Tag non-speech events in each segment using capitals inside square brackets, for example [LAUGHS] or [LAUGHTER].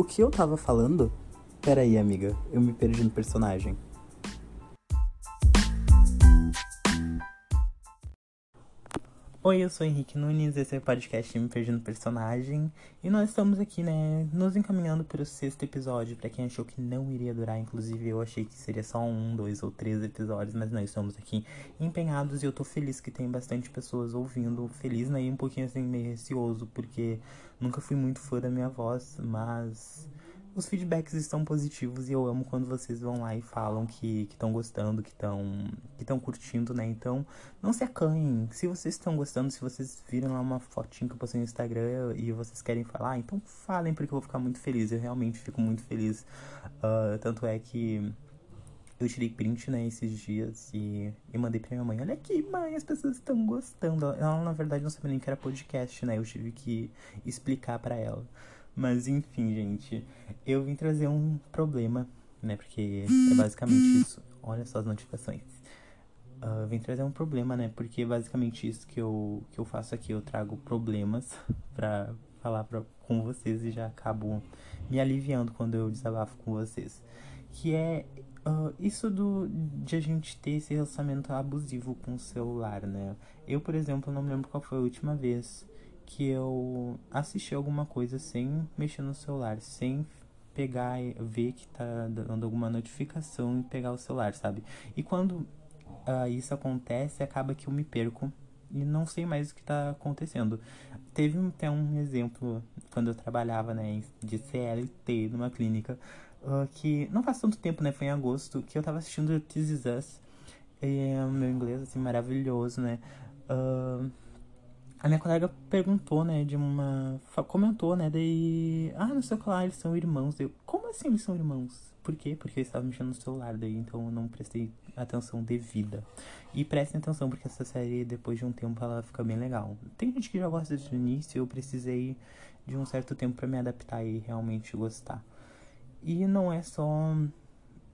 O que eu tava falando? Pera aí, amiga, eu me perdi no personagem. Oi, eu sou Henrique Nunes, esse é o podcast Me Perdi no Personagem. E nós estamos aqui, né, nos encaminhando para o sexto episódio. Para quem achou que não iria durar, inclusive eu achei que seria só um, dois ou três episódios, mas nós estamos aqui empenhados e eu tô feliz que tem bastante pessoas ouvindo. Feliz, né, e um pouquinho assim meio receoso, porque nunca fui muito fã da minha voz, mas os feedbacks estão positivos e eu amo quando vocês vão lá e falam que estão gostando, que estão que curtindo, né? Então, não se acanhem. Se vocês estão gostando, se vocês viram lá uma fotinha que eu postei no Instagram e vocês querem falar, então falem porque eu vou ficar muito feliz. Eu realmente fico muito feliz. Uh, tanto é que eu tirei print, né, esses dias e, e mandei pra minha mãe. Olha aqui, mãe, as pessoas estão gostando. Ela, na verdade, não sabia nem que era podcast, né? Eu tive que explicar para ela. Mas enfim, gente, eu vim trazer um problema, né? Porque é basicamente isso. Olha só as notificações. Uh, vim trazer um problema, né? Porque é basicamente isso que eu, que eu faço aqui. Eu trago problemas [LAUGHS] pra falar pra, com vocês e já acabo me aliviando quando eu desabafo com vocês. Que é uh, isso do, de a gente ter esse relacionamento abusivo com o celular, né? Eu, por exemplo, não me lembro qual foi a última vez que eu assisti alguma coisa sem mexer no celular, sem pegar ver que tá dando alguma notificação e pegar o celular, sabe? E quando uh, isso acontece, acaba que eu me perco e não sei mais o que tá acontecendo. Teve até um exemplo quando eu trabalhava, né, de CLT numa clínica, uh, que não faz tanto tempo, né, foi em agosto, que eu tava assistindo This Is Us, e é, meu inglês, assim, maravilhoso, né, uh, a minha colega perguntou, né, de uma. Comentou, né, daí. Ah, não sei o que lá, eles são irmãos. Eu, como assim eles são irmãos? Por quê? Porque eu estava mexendo no celular, daí então eu não prestei atenção devida. E prestem atenção, porque essa série, depois de um tempo, ela fica bem legal. Tem gente que já gosta desde o início, eu precisei de um certo tempo para me adaptar e realmente gostar. E não é só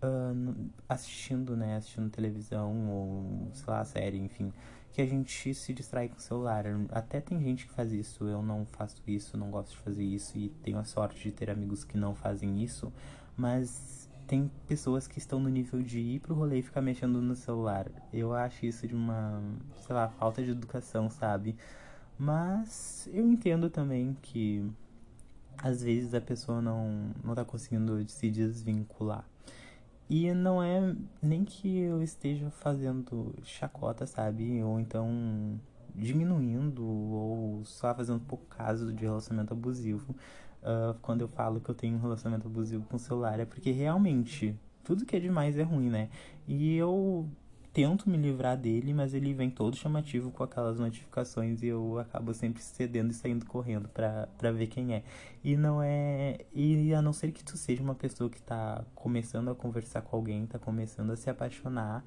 uh, assistindo, né, assistindo televisão ou, sei lá, série, enfim que a gente se distrai com o celular. Até tem gente que faz isso, eu não faço isso, não gosto de fazer isso e tenho a sorte de ter amigos que não fazem isso, mas tem pessoas que estão no nível de ir pro rolê e ficar mexendo no celular. Eu acho isso de uma, sei lá, falta de educação, sabe? Mas eu entendo também que às vezes a pessoa não, não tá conseguindo se desvincular. E não é nem que eu esteja fazendo chacota, sabe? Ou então diminuindo ou só fazendo pouco caso de relacionamento abusivo. Uh, quando eu falo que eu tenho um relacionamento abusivo com o celular, é porque realmente tudo que é demais é ruim, né? E eu tento me livrar dele, mas ele vem todo chamativo com aquelas notificações e eu acabo sempre cedendo e saindo correndo pra, pra ver quem é. E não é. E a não ser que tu seja uma pessoa que tá começando a conversar com alguém, tá começando a se apaixonar,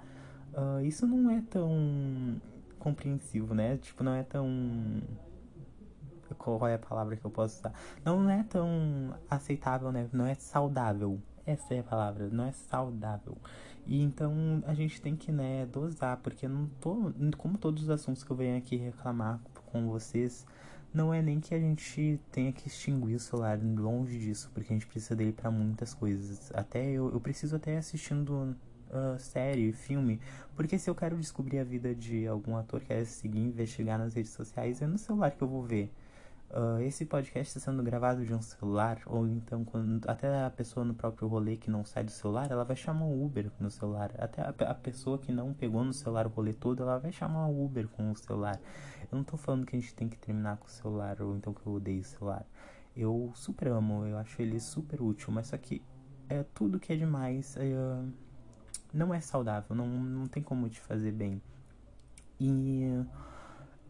uh, isso não é tão compreensivo, né? Tipo, não é tão. Qual é a palavra que eu posso usar? Não é tão aceitável, né? Não é saudável. Essa é a palavra, não é saudável. E então a gente tem que, né, dosar, porque não tô, como todos os assuntos que eu venho aqui reclamar com vocês, não é nem que a gente tenha que extinguir o celular, longe disso, porque a gente precisa dele para muitas coisas. Até eu, eu preciso até assistindo uh, série, filme, porque se eu quero descobrir a vida de algum ator, quero seguir, investigar nas redes sociais, é no celular que eu vou ver. Uh, esse podcast está sendo gravado de um celular, ou então quando até a pessoa no próprio rolê que não sai do celular, ela vai chamar o Uber no celular. Até a, a, pessoa que não pegou no celular o rolê todo, ela vai chamar o Uber com o celular. Eu não tô falando que a gente tem que terminar com o celular, ou então que eu odeio o celular. Eu super amo, eu acho ele super útil, mas só que é tudo que é demais é, não é saudável, não, não tem como te fazer bem. E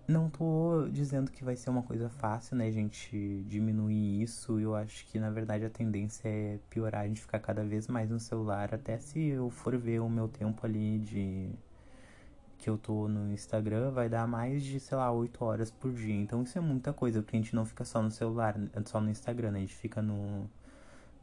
não tô dizendo que vai ser uma coisa fácil, né, gente, diminuir isso. Eu acho que na verdade a tendência é piorar, a gente ficar cada vez mais no celular. Até se eu for ver o meu tempo ali de que eu tô no Instagram, vai dar mais de, sei lá, 8 horas por dia. Então isso é muita coisa, porque a gente não fica só no celular, só no Instagram, né? A gente fica no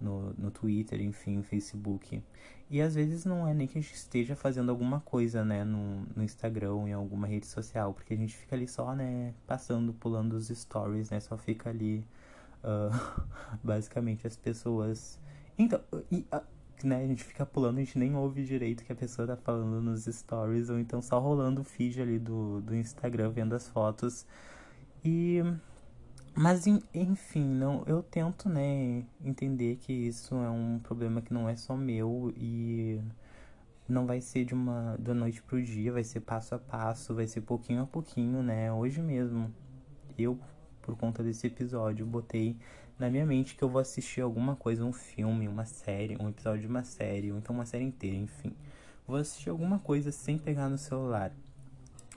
no, no Twitter, enfim, Facebook. E às vezes não é nem que a gente esteja fazendo alguma coisa, né, no, no Instagram em alguma rede social, porque a gente fica ali só, né, passando, pulando os stories, né, só fica ali Uh, [LAUGHS] basicamente, as pessoas. Então, e, uh, né, a gente fica pulando, a gente nem ouve direito o que a pessoa tá falando nos stories, ou então só rolando o feed ali do, do Instagram, vendo as fotos. E. Mas enfim, não, eu tento, né, entender que isso é um problema que não é só meu e não vai ser de uma da noite pro dia, vai ser passo a passo, vai ser pouquinho a pouquinho, né? Hoje mesmo, eu por conta desse episódio, botei na minha mente que eu vou assistir alguma coisa, um filme, uma série, um episódio de uma série, ou então uma série inteira, enfim. Vou assistir alguma coisa sem pegar no celular.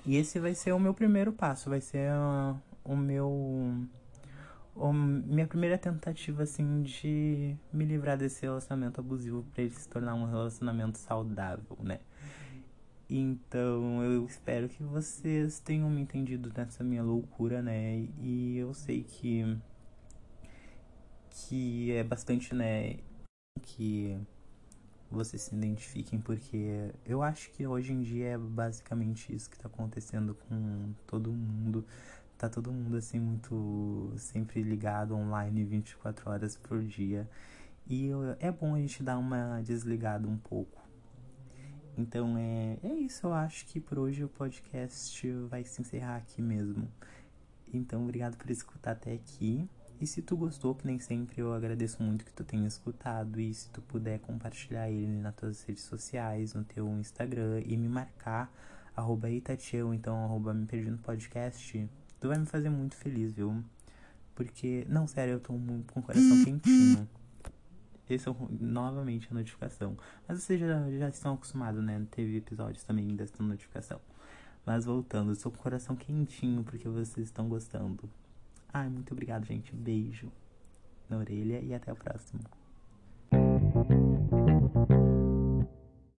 E esse vai ser o meu primeiro passo, vai ser uh, o meu minha primeira tentativa assim de me livrar desse relacionamento abusivo para ele se tornar um relacionamento saudável, né? Então eu espero que vocês tenham me entendido nessa minha loucura, né? E eu sei que que é bastante, né, que vocês se identifiquem porque eu acho que hoje em dia é basicamente isso que tá acontecendo com todo mundo tá todo mundo assim muito sempre ligado online 24 horas por dia. E é bom a gente dar uma desligada um pouco. Então é, é isso, eu acho que por hoje o podcast vai se encerrar aqui mesmo. Então obrigado por escutar até aqui. E se tu gostou, que nem sempre eu agradeço muito que tu tenha escutado. E se tu puder compartilhar ele nas tuas redes sociais, no teu Instagram e me marcar, arroba Itatiel, então arroba me perdi no podcast, Tu vai me fazer muito feliz, viu? Porque, não, sério, eu tô com o coração [LAUGHS] quentinho. Esse é novamente a notificação. Mas vocês já, já estão acostumados, né? Teve episódios também dessa notificação. Mas voltando, eu tô com o coração quentinho porque vocês estão gostando. Ai, muito obrigado, gente. Beijo na orelha e até o próximo.